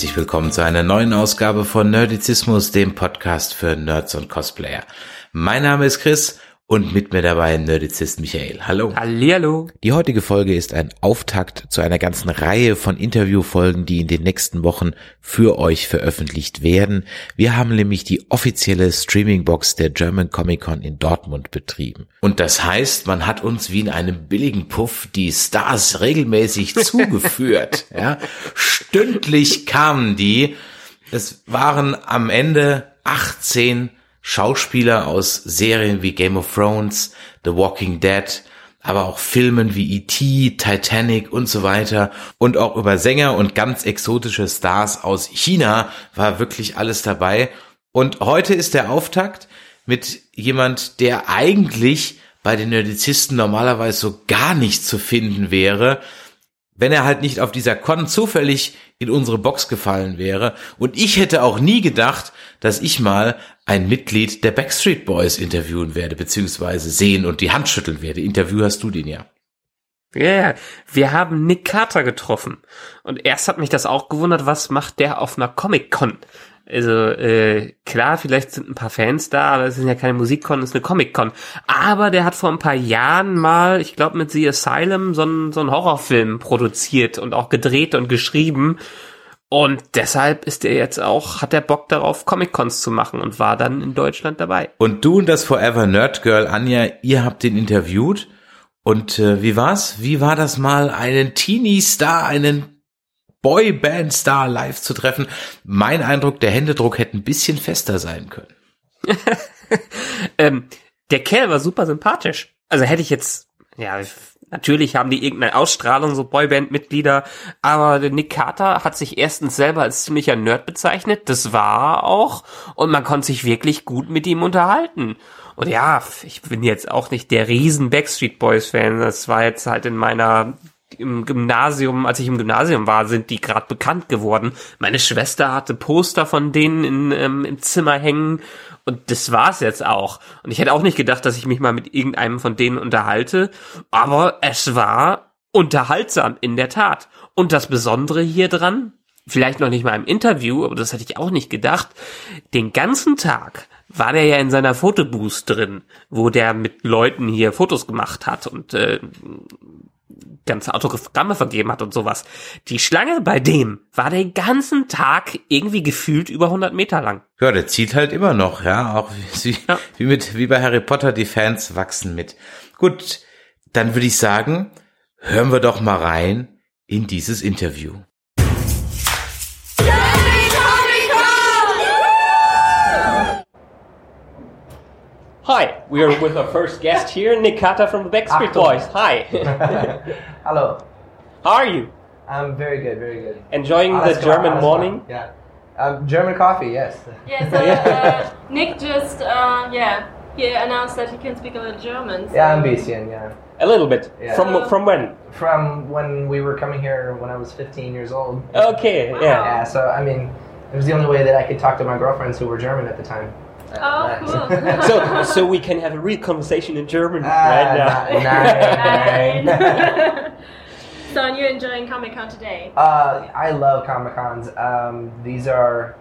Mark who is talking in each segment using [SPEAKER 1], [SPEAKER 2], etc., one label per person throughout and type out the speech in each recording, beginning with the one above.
[SPEAKER 1] Herzlich willkommen zu einer neuen Ausgabe von Nerdizismus, dem Podcast für Nerds und Cosplayer. Mein Name ist Chris und mit mir dabei Nerdizist Michael. Hallo.
[SPEAKER 2] Hallihallo.
[SPEAKER 1] Die heutige Folge ist ein Auftakt zu einer ganzen Reihe von Interviewfolgen, die in den nächsten Wochen für euch veröffentlicht werden. Wir haben nämlich die offizielle Streamingbox der German Comic Con in Dortmund betrieben. Und das heißt, man hat uns wie in einem billigen Puff die Stars regelmäßig zugeführt. Ja, stündlich kamen die. Es waren am Ende 18 Schauspieler aus Serien wie Game of Thrones, The Walking Dead, aber auch Filmen wie E.T., Titanic und so weiter und auch über Sänger und ganz exotische Stars aus China war wirklich alles dabei. Und heute ist der Auftakt mit jemand, der eigentlich bei den Nerdizisten normalerweise so gar nicht zu finden wäre, wenn er halt nicht auf dieser Con zufällig in unsere Box gefallen wäre. Und ich hätte auch nie gedacht, dass ich mal ein Mitglied der Backstreet Boys interviewen werde, beziehungsweise sehen und die Hand schütteln werde. Interview hast du den ja.
[SPEAKER 2] Ja, yeah, wir haben Nick Carter getroffen. Und erst hat mich das auch gewundert, was macht der auf einer Comic-Con? Also äh, klar, vielleicht sind ein paar Fans da, aber es sind ja keine Musik-Con, es ist eine Comic-Con. Aber der hat vor ein paar Jahren mal, ich glaube mit The Asylum, so einen, so einen Horrorfilm produziert und auch gedreht und geschrieben. Und deshalb ist er jetzt auch, hat er Bock darauf, Comic-Cons zu machen und war dann in Deutschland dabei.
[SPEAKER 1] Und du und das Forever Nerd Girl, Anja, ihr habt den interviewt. Und äh, wie war's? Wie war das mal, einen Teenie-Star, einen Boyband-Star live zu treffen. Mein Eindruck, der Händedruck hätte ein bisschen fester sein können.
[SPEAKER 2] ähm, der Kerl war super sympathisch. Also hätte ich jetzt, ja, natürlich haben die irgendeine Ausstrahlung, so Boyband-Mitglieder, aber Nick Carter hat sich erstens selber als ziemlicher Nerd bezeichnet, das war auch, und man konnte sich wirklich gut mit ihm unterhalten. Und ja, ich bin jetzt auch nicht der riesen Backstreet Boys Fan, das war jetzt halt in meiner im Gymnasium, als ich im Gymnasium war, sind die gerade bekannt geworden. Meine Schwester hatte Poster von denen in, ähm, im Zimmer hängen und das war's jetzt auch. Und ich hätte auch nicht gedacht, dass ich mich mal mit irgendeinem von denen unterhalte, aber es war unterhaltsam in der Tat. Und das Besondere hier dran, vielleicht noch nicht mal im Interview, aber das hätte ich auch nicht gedacht, den ganzen Tag war der ja in seiner Fotobooth drin, wo der mit Leuten hier Fotos gemacht hat und äh, ganze Autogramme vergeben hat und sowas. Die Schlange bei dem war den ganzen Tag irgendwie gefühlt über 100 Meter lang.
[SPEAKER 1] Ja, der zieht halt immer noch, ja, auch wie, ja. wie mit, wie bei Harry Potter, die Fans wachsen mit. Gut, dann würde ich sagen, hören wir doch mal rein in dieses Interview.
[SPEAKER 2] Hi, we are with our first guest here, Nick Carter from the Backstreet Boys. Hi.
[SPEAKER 3] Hello.
[SPEAKER 2] How are you?
[SPEAKER 3] I'm very good, very good.
[SPEAKER 2] Enjoying
[SPEAKER 3] Oh,
[SPEAKER 2] the German
[SPEAKER 3] fine, that's
[SPEAKER 2] morning?
[SPEAKER 3] Yeah. Um, German coffee, yes.
[SPEAKER 4] Yeah, so uh, Nick just, uh, yeah, he announced that he can speak a little German. So.
[SPEAKER 3] Yeah, I'm Bisian, yeah.
[SPEAKER 2] A little bit.
[SPEAKER 3] Yeah.
[SPEAKER 2] From from when?
[SPEAKER 3] From when we were coming here when I was 15 years old.
[SPEAKER 2] Okay, yeah.
[SPEAKER 3] Yeah, so I mean, it was the only way that I could talk to my girlfriends who were German at the time.
[SPEAKER 4] Oh, cool.
[SPEAKER 2] So so we can have a real conversation in German
[SPEAKER 3] Ah,
[SPEAKER 2] right now.
[SPEAKER 3] nine, nine.
[SPEAKER 4] so, and you're enjoying Comic Con today?
[SPEAKER 3] Uh, I love Comic Cons. Um, these are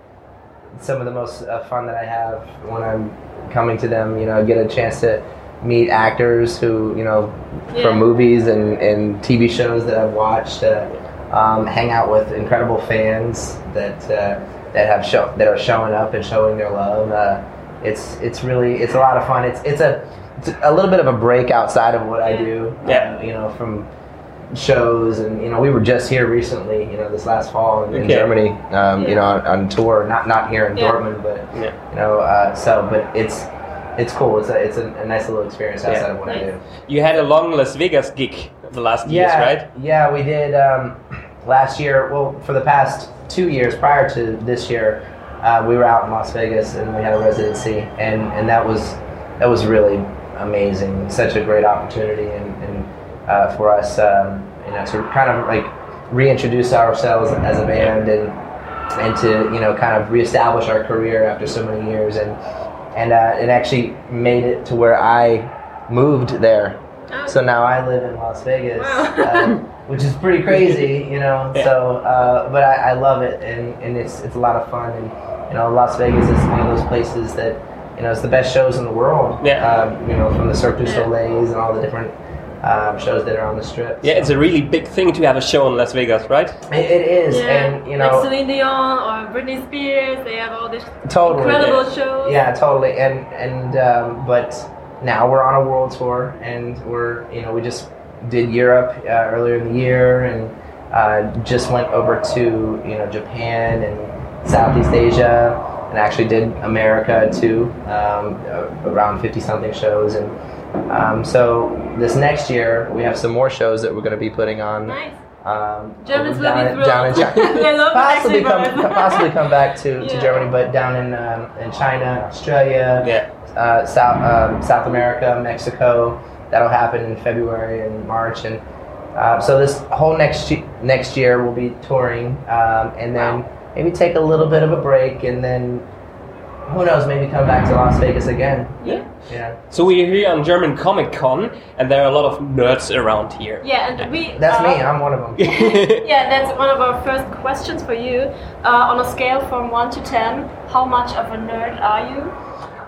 [SPEAKER 3] some of the most uh, fun that I have when I'm coming to them. You know, get a chance to meet actors who you know
[SPEAKER 4] Yeah.
[SPEAKER 3] from movies and, and TV shows that I've watched. Uh, um, hang out with incredible fans that uh, that have show that are showing up and showing their love. Uh, it's it's really it's a lot of fun. It's it's a it's a little bit of a break outside of what I do.
[SPEAKER 2] Yeah.
[SPEAKER 3] Uh, you know from shows and you know we were just here recently you know this last fall in, in Germany um,
[SPEAKER 4] Yeah.
[SPEAKER 3] you know on, on tour not not here in
[SPEAKER 4] Yeah.
[SPEAKER 3] Dortmund but
[SPEAKER 2] Yeah.
[SPEAKER 3] you know uh, so but it's it's cool it's a, it's a, a nice little experience outside
[SPEAKER 2] Yeah.
[SPEAKER 3] of what I do
[SPEAKER 2] You had a long Las Vegas gig the last
[SPEAKER 3] yeah
[SPEAKER 2] years, right?
[SPEAKER 3] yeah we did um, last year well for the past two years prior to this year uh, we were out in Las Vegas and we had a residency, and, and that was that was really amazing. Such a great opportunity, and, and uh, for us, um, you know, to kind of like reintroduce ourselves as a band and and to you know kind of reestablish our career after so many years, and and uh, it actually made it to where I moved there. So now I live in Las Vegas,
[SPEAKER 4] Wow.
[SPEAKER 3] which is pretty crazy, you know.
[SPEAKER 2] Yeah.
[SPEAKER 3] So, uh, but I, I love it, and, and it's it's a lot of fun, and you know, Las Vegas is one of those places that you know it's the best shows in the world.
[SPEAKER 2] Yeah.
[SPEAKER 3] Um, you know, from the Cirque du
[SPEAKER 4] Yeah.
[SPEAKER 3] Soleil's and all the different um, shows that are on the strip.
[SPEAKER 2] Yeah, it's a really big thing to have a show in Las Vegas, right?
[SPEAKER 3] It, it is,
[SPEAKER 4] Yeah,
[SPEAKER 3] and you know,
[SPEAKER 4] like Celine Dion or Britney Spears, they have all these
[SPEAKER 3] totally
[SPEAKER 4] incredible shows.
[SPEAKER 3] Yeah, totally. And and um, but now we're on a world tour, and we're you know we just did Europe uh, earlier in the year, and uh, just went over to you know Japan and Southeast Asia, and actually did America too, um, around fifty something shows, and um, so this next year we have some more shows that we're going to be putting on.
[SPEAKER 4] Nice.
[SPEAKER 3] Um,
[SPEAKER 4] Germans will
[SPEAKER 3] down,
[SPEAKER 4] be
[SPEAKER 3] in-
[SPEAKER 4] thrilled.
[SPEAKER 3] down in China. Possibly come, possibly come back to, to Germany, but down in um, in China, Australia,
[SPEAKER 2] Yeah.
[SPEAKER 3] uh, South um, South America, Mexico. That'll happen in February and March, and uh, so this whole next ye- next year we'll be touring, um, and then maybe take a little bit of a break, and then who knows, maybe come back to Las Vegas again.
[SPEAKER 2] Yeah.
[SPEAKER 3] Yeah,
[SPEAKER 2] So we're here on German Comic Con, and there are a lot of nerds around here.
[SPEAKER 4] Yeah, and we.
[SPEAKER 3] that's
[SPEAKER 4] uh,
[SPEAKER 3] me. I'm one of them.
[SPEAKER 4] Yeah, that's one of our first questions for you. Uh, on a scale from 1 to 10, how much of a nerd are you?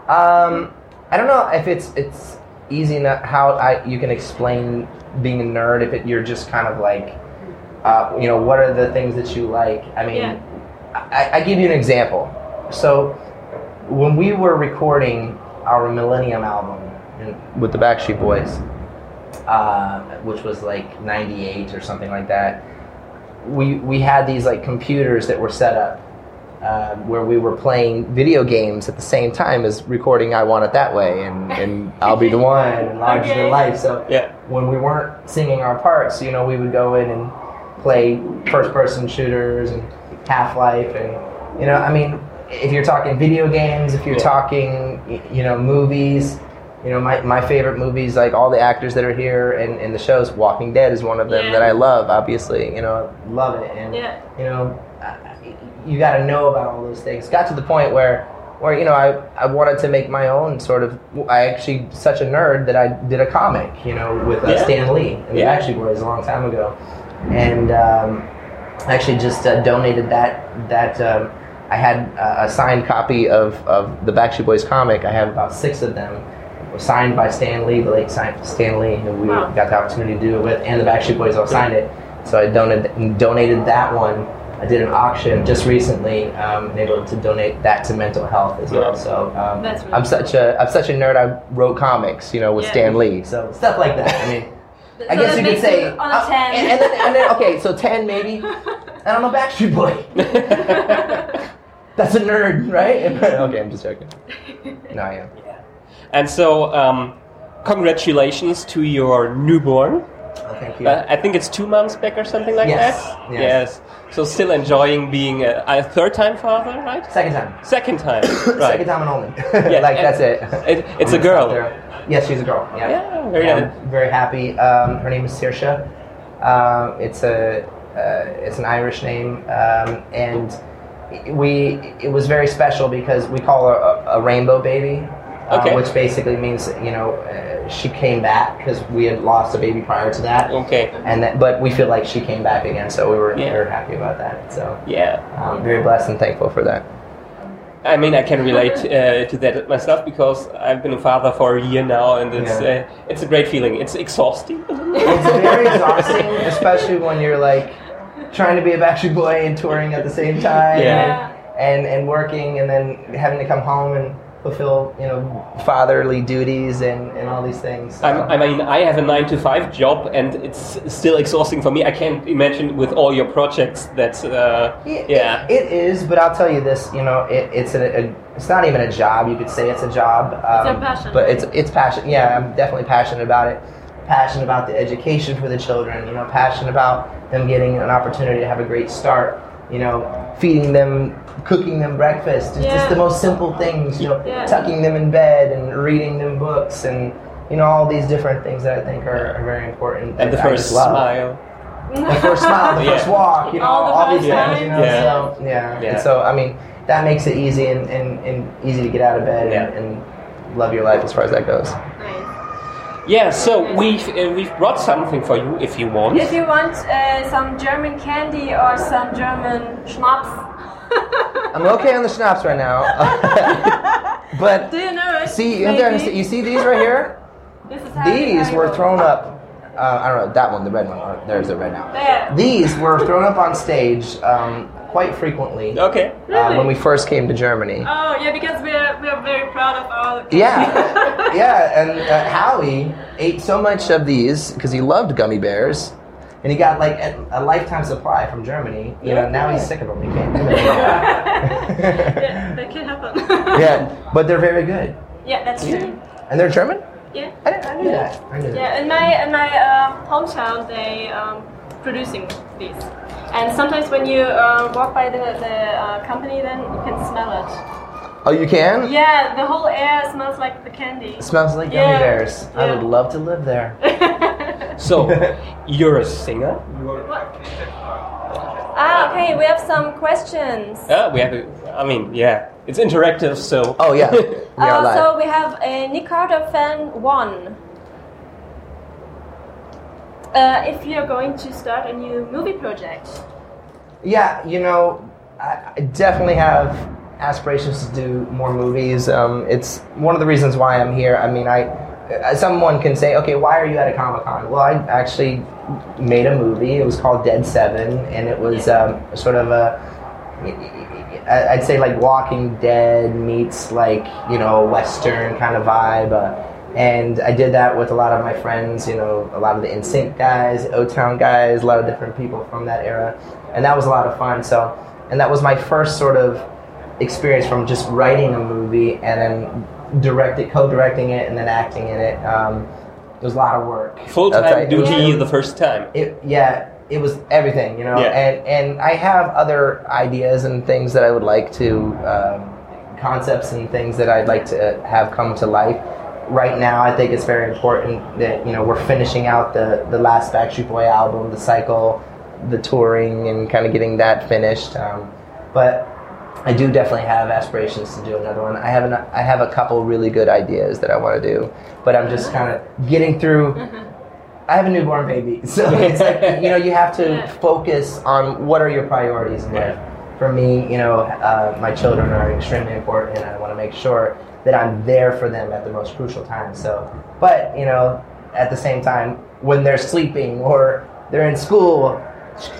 [SPEAKER 3] Um, I don't know if it's it's easy enough how I you can explain being a nerd if it, you're just kind of like, uh, you know, what are the things that you like? I mean,
[SPEAKER 4] Yeah.
[SPEAKER 3] I, I give you an example. So when we were recording our Millennium album in, with the Backstreet Boys, uh, which was like '98 or something like that, we we had these like computers that were set up um, where we were playing video games at the same time as recording I Want It That Way and, and I'll Be the One and Larger
[SPEAKER 4] Okay.
[SPEAKER 3] Than Life. So
[SPEAKER 2] Yeah.
[SPEAKER 3] when we weren't singing our parts, you know, we would go in and play first person shooters and Half Life and, you know, I mean, if you're talking video games, if you're
[SPEAKER 2] Yeah.
[SPEAKER 3] talking, you know, movies, you know, my, my favorite movies, like all the actors that are here and, and the shows, Walking Dead is one of them
[SPEAKER 4] Yeah.
[SPEAKER 3] that I love, obviously, you know, love it. And,
[SPEAKER 4] Yeah.
[SPEAKER 3] you know, I- you got to know about all those things. Got to the point where, where you know, I, I wanted to make my own sort of. I actually such a nerd that I did a comic, you know, with uh,
[SPEAKER 2] Yeah.
[SPEAKER 3] Stan Lee and the
[SPEAKER 2] Yeah.
[SPEAKER 3] Backstreet Boys a long time ago, and um, I actually just uh, donated that that. Um, I had uh, a signed copy of, of the Backstreet Boys comic. I have about six of them, signed by Stan Lee, the late Stan Lee, who we
[SPEAKER 4] Wow.
[SPEAKER 3] got the opportunity to do it with, and the Backstreet Boys all signed it. So I donated donated that one. I did an auction just recently, um, and able to donate that to mental health as well. So um,
[SPEAKER 4] That's really
[SPEAKER 3] I'm such a I'm such a nerd. I wrote comics, you know, with
[SPEAKER 4] Yeah.
[SPEAKER 3] Stan Lee, so stuff like that. I mean. I guess you could say
[SPEAKER 4] on a
[SPEAKER 3] uh,
[SPEAKER 4] 10.
[SPEAKER 3] and, and then, and then okay, so ten maybe, and I'm a Backstreet Boy. That's a nerd, right? okay, I'm just joking. No, I am. Yeah.
[SPEAKER 2] And so, um, congratulations to your newborn.
[SPEAKER 3] Oh, thank you.
[SPEAKER 2] Uh, I think it's two months back or something like
[SPEAKER 3] Yes,
[SPEAKER 2] that.
[SPEAKER 3] yes. yes.
[SPEAKER 2] So still enjoying being a, a third time father, right?
[SPEAKER 3] Second time.
[SPEAKER 2] Second time.
[SPEAKER 3] Second time and only.
[SPEAKER 2] Yeah,
[SPEAKER 3] like
[SPEAKER 2] and
[SPEAKER 3] that's it.
[SPEAKER 2] it- it's a girl.
[SPEAKER 3] Yes, she's a girl. Yeah.
[SPEAKER 2] Yeah, very nice.
[SPEAKER 3] Very happy. Um, her name is Saoirse. Um, it's a uh, it's an Irish name, um, and we it was very special because we call her a, a rainbow baby, uh, which basically means you know uh, she came back because we had lost a baby prior to that,
[SPEAKER 2] Okay.
[SPEAKER 3] and that, but we feel like she came back again, so we were
[SPEAKER 2] Yeah.
[SPEAKER 3] we were happy about that. So
[SPEAKER 2] Yeah.
[SPEAKER 3] I'm very blessed and thankful for that.
[SPEAKER 2] I mean, I can relate uh, to that myself because I've been a father for a year now, and it's
[SPEAKER 3] Yeah.
[SPEAKER 2] uh, it's a great feeling. It's exhausting.
[SPEAKER 3] It's very exhausting, especially when you're like trying to be a Backstreet Boy and touring at the same time,
[SPEAKER 2] Yeah.
[SPEAKER 3] and and working, and then having to come home and fulfill you know fatherly duties and, and all these things. So-
[SPEAKER 2] I'm, I mean, I have a nine to five job, and it's still exhausting for me. I can't imagine with all your projects that. Uh,
[SPEAKER 3] It-
[SPEAKER 2] yeah.
[SPEAKER 3] it, it is, but I'll tell you this. You know, it, it's a, a it's not even a job. You could say it's a job. Um,
[SPEAKER 4] It's a passion.
[SPEAKER 3] But it's it's passion. Yeah, I'm definitely passionate about it. Passionate about the education for the children. You know, passionate about them getting an opportunity to have a great start you know, feeding them, cooking them breakfast. It's
[SPEAKER 4] Yeah.
[SPEAKER 3] just the most simple things, you know,
[SPEAKER 4] Yeah.
[SPEAKER 3] tucking them in bed and reading them books and, you know, all these different things that I think are, are very important.
[SPEAKER 2] And the first smile.
[SPEAKER 3] The first smile, the
[SPEAKER 2] Yeah.
[SPEAKER 3] first walk, you know,
[SPEAKER 4] All
[SPEAKER 3] all, these
[SPEAKER 4] first
[SPEAKER 3] things, you know.
[SPEAKER 2] Yeah.
[SPEAKER 3] So, yeah.
[SPEAKER 2] Yeah.
[SPEAKER 3] And so, I mean, that makes it easy and, and, and easy to get out of bed
[SPEAKER 2] Yeah.
[SPEAKER 3] and, and love your life as far as that goes.
[SPEAKER 4] Nice.
[SPEAKER 2] Yeah, so we've uh, we've brought something for you if you want.
[SPEAKER 4] If you want uh, some German candy or some German schnapps,
[SPEAKER 3] I'm okay on the schnapps right now. but
[SPEAKER 4] do you know it?
[SPEAKER 3] see, you, have to
[SPEAKER 4] Maybe.
[SPEAKER 3] understand- you see these right here?
[SPEAKER 4] This is how
[SPEAKER 3] These were thrown up. Uh, I don't know that one, the red one. or- There's the red now.
[SPEAKER 4] There.
[SPEAKER 3] These were thrown up on stage um, quite frequently
[SPEAKER 2] Okay.
[SPEAKER 3] uh, when we first came to Germany.
[SPEAKER 4] Oh yeah, because we're we're very proud of our.
[SPEAKER 3] Yeah, yeah, and uh, Howie ate so much of these because he loved gummy bears, and he got like a, a lifetime supply from Germany. You know, now he's sick of them. He can't do it.
[SPEAKER 4] yeah, that can happen.
[SPEAKER 3] yeah, but they're very good,
[SPEAKER 4] yeah, that's true.
[SPEAKER 3] and they're German.
[SPEAKER 4] Yeah.
[SPEAKER 3] I, I knew that. I knew that.
[SPEAKER 4] Yeah, in my in my uh, hometown, they um, producing these, and sometimes when you uh, walk by the the uh, company, then you can smell it.
[SPEAKER 3] Oh, you can?
[SPEAKER 4] Yeah, the whole air smells like the candy.
[SPEAKER 3] It smells like gummy
[SPEAKER 4] Yeah.
[SPEAKER 3] bears. I would love to live there.
[SPEAKER 2] So you're a singer. What?
[SPEAKER 4] ah, okay, we have some questions.
[SPEAKER 2] Yeah, we have. A, I mean, yeah, it's interactive, so.
[SPEAKER 3] Oh yeah, we
[SPEAKER 4] Uh, so we have a Nick Carter fan one. Uh, if you're going to start a new movie project,
[SPEAKER 3] Yeah, you know, I, I definitely have aspirations to do more movies. Um, it's one of the reasons why I'm here. I mean, I someone can say, okay, why are you at a Comic Con? Well, I actually made a movie. It was called Dead Seven, and it was um, sort of a I'd say like Walking Dead meets like you know Western kind of vibe. Uh, and I did that with a lot of my friends, you know, a lot of the NSYNC guys, O Town guys, a lot of different people from that era, and that was a lot of fun. So, and that was my first sort of experience from just writing a movie and then directing, co-directing it, and then acting in it. Um, it was a lot of work.
[SPEAKER 2] Full time
[SPEAKER 3] right.
[SPEAKER 2] duty
[SPEAKER 4] Yeah.
[SPEAKER 2] the first time.
[SPEAKER 3] It, yeah, it was everything, you know.
[SPEAKER 2] Yeah.
[SPEAKER 3] And and I have other ideas and things that I would like to, um, concepts and things that I'd like to have come to life. Right now, I think it's very important that you know we're finishing out the the last Backstreet Boy album, the cycle, the touring, and kind of getting that finished. Um, but I do definitely have aspirations to do another one. I have an, I have a couple really good ideas that I want to do, but I'm just kind of getting through. I have a newborn baby, so it's like you know you have to
[SPEAKER 4] Yeah.
[SPEAKER 3] focus on what are your priorities in life. For me, you know, uh, my children are extremely important, and I want to make sure that I'm there for them at the most crucial time. So, but you know, at the same time, when they're sleeping or they're in school,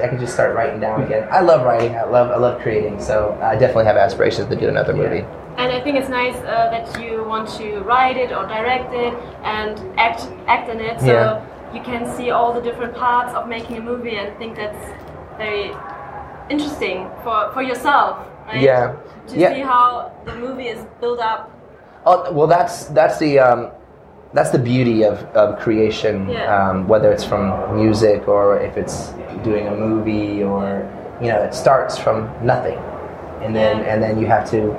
[SPEAKER 3] I can just start writing down again. I love writing. I love I love creating. So I definitely have aspirations to do another movie.
[SPEAKER 4] and I think it's nice uh, that you want to write it or direct it and act act in it, so
[SPEAKER 3] Yeah.
[SPEAKER 4] you can see all the different parts of making a movie, and I think that's very interesting for for yourself. Right?
[SPEAKER 3] Yeah.
[SPEAKER 4] To
[SPEAKER 3] Yeah.
[SPEAKER 4] see how the movie is built up.
[SPEAKER 3] Oh well, that's that's the um, that's the beauty of, of creation.
[SPEAKER 4] Yeah.
[SPEAKER 3] Um, whether it's from music or if it's doing a movie or you know, it starts from nothing, and then
[SPEAKER 4] Yeah.
[SPEAKER 3] and then you have to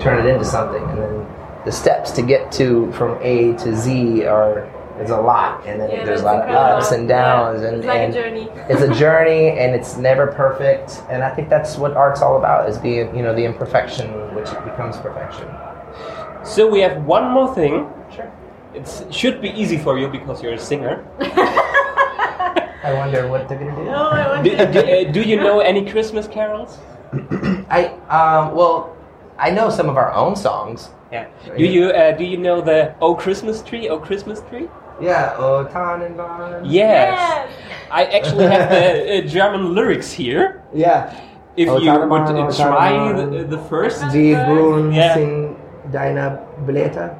[SPEAKER 3] turn it into something, and then the steps to get to from A to Z are is a lot, and then
[SPEAKER 4] Yeah,
[SPEAKER 3] there's a lot of ups and downs,
[SPEAKER 4] Yeah,
[SPEAKER 3] and
[SPEAKER 4] it's like
[SPEAKER 3] and
[SPEAKER 4] a journey.
[SPEAKER 3] it's a journey, and it's never perfect, and I think that's what art's all about: is being you know the imperfection which becomes perfection.
[SPEAKER 2] So we have one more thing.
[SPEAKER 3] Sure.
[SPEAKER 2] It should be easy for you because you're a singer.
[SPEAKER 3] I wonder what they're gonna do.
[SPEAKER 4] Oh, I
[SPEAKER 2] Do, do, uh, do you know any Christmas carols?
[SPEAKER 3] I um well, I know some of our own songs.
[SPEAKER 2] Yeah. Do you uh, do you know the Oh Christmas Tree? Oh Christmas Tree?
[SPEAKER 3] Yeah, oh Tannenbaum.
[SPEAKER 2] Yes.
[SPEAKER 4] Yes.
[SPEAKER 2] I actually have the uh, German lyrics here.
[SPEAKER 3] Yeah.
[SPEAKER 2] If
[SPEAKER 3] Oh,
[SPEAKER 2] you
[SPEAKER 3] Tannenbaum,
[SPEAKER 2] would uh, try the, the first.
[SPEAKER 3] Wie grün
[SPEAKER 2] Yeah.
[SPEAKER 3] sind deine Blätter?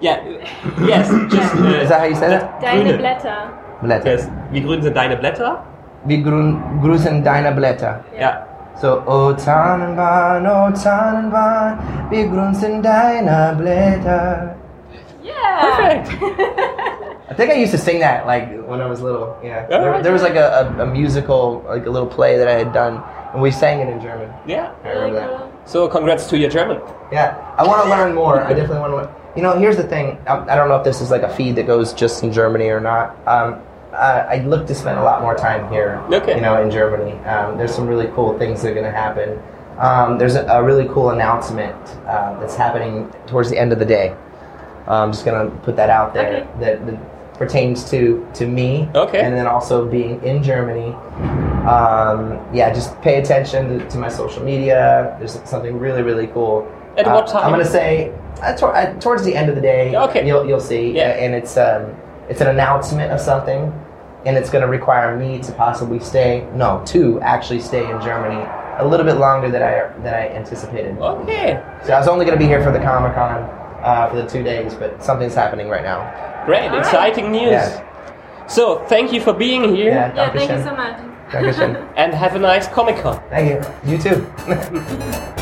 [SPEAKER 2] Yeah. Yes. Just. Uh,
[SPEAKER 3] Is that how you say it?
[SPEAKER 4] Deine
[SPEAKER 2] Grüne.
[SPEAKER 4] Blätter.
[SPEAKER 3] Blätter.
[SPEAKER 2] Yes. Wie grün sind deine Blätter?
[SPEAKER 3] Wie grün, grün sind deine Blätter?
[SPEAKER 2] Ja.
[SPEAKER 3] So, oh Tannenbaum, oh Tannenbaum, wie grün sind deine Blätter?
[SPEAKER 4] Yeah.
[SPEAKER 2] Perfect.
[SPEAKER 3] I think I used to sing that like when I was little. Yeah, there, there was like a, a, a musical, like a little play that I had done, and we sang it in German.
[SPEAKER 2] Yeah.
[SPEAKER 3] I remember
[SPEAKER 4] Really
[SPEAKER 3] that.
[SPEAKER 4] cool.
[SPEAKER 2] So congrats to your German.
[SPEAKER 3] Yeah, I want to learn more. I definitely want to learn. You know, here's the thing. I, I don't know if this is like a feed that goes just in Germany or not. Um, uh, I'd look to spend a lot more time here.
[SPEAKER 2] Okay.
[SPEAKER 3] You know, in Germany, um, there's some really cool things that are going to happen. Um, there's a, a really cool announcement uh, that's happening towards the end of the day. I'm just going to put that out there
[SPEAKER 4] Okay.
[SPEAKER 3] that, that pertains to to me.
[SPEAKER 2] Okay.
[SPEAKER 3] And then also being in Germany. Um, yeah, just pay attention to, to my social media. There's something really, really cool.
[SPEAKER 2] At what
[SPEAKER 3] Uh,
[SPEAKER 2] time?
[SPEAKER 3] I'm gonna say uh, tor- uh, towards the end of the day.
[SPEAKER 2] Okay.
[SPEAKER 3] You'll you'll see.
[SPEAKER 2] Yeah.
[SPEAKER 3] Uh, and it's um it's an announcement of something, and it's gonna require me to possibly stay. No, to actually stay in Germany a little bit longer than I than I anticipated.
[SPEAKER 2] Okay.
[SPEAKER 3] So I was only gonna be here for the Comic Con uh, for the two days, but something's happening right now.
[SPEAKER 2] Great. Exciting news.
[SPEAKER 3] Yeah.
[SPEAKER 2] So thank you for being here
[SPEAKER 3] Yeah.
[SPEAKER 4] Yeah, thank you so much.
[SPEAKER 3] Dankeschön.
[SPEAKER 2] and have a nice Comic Con.
[SPEAKER 3] Thank you. You too.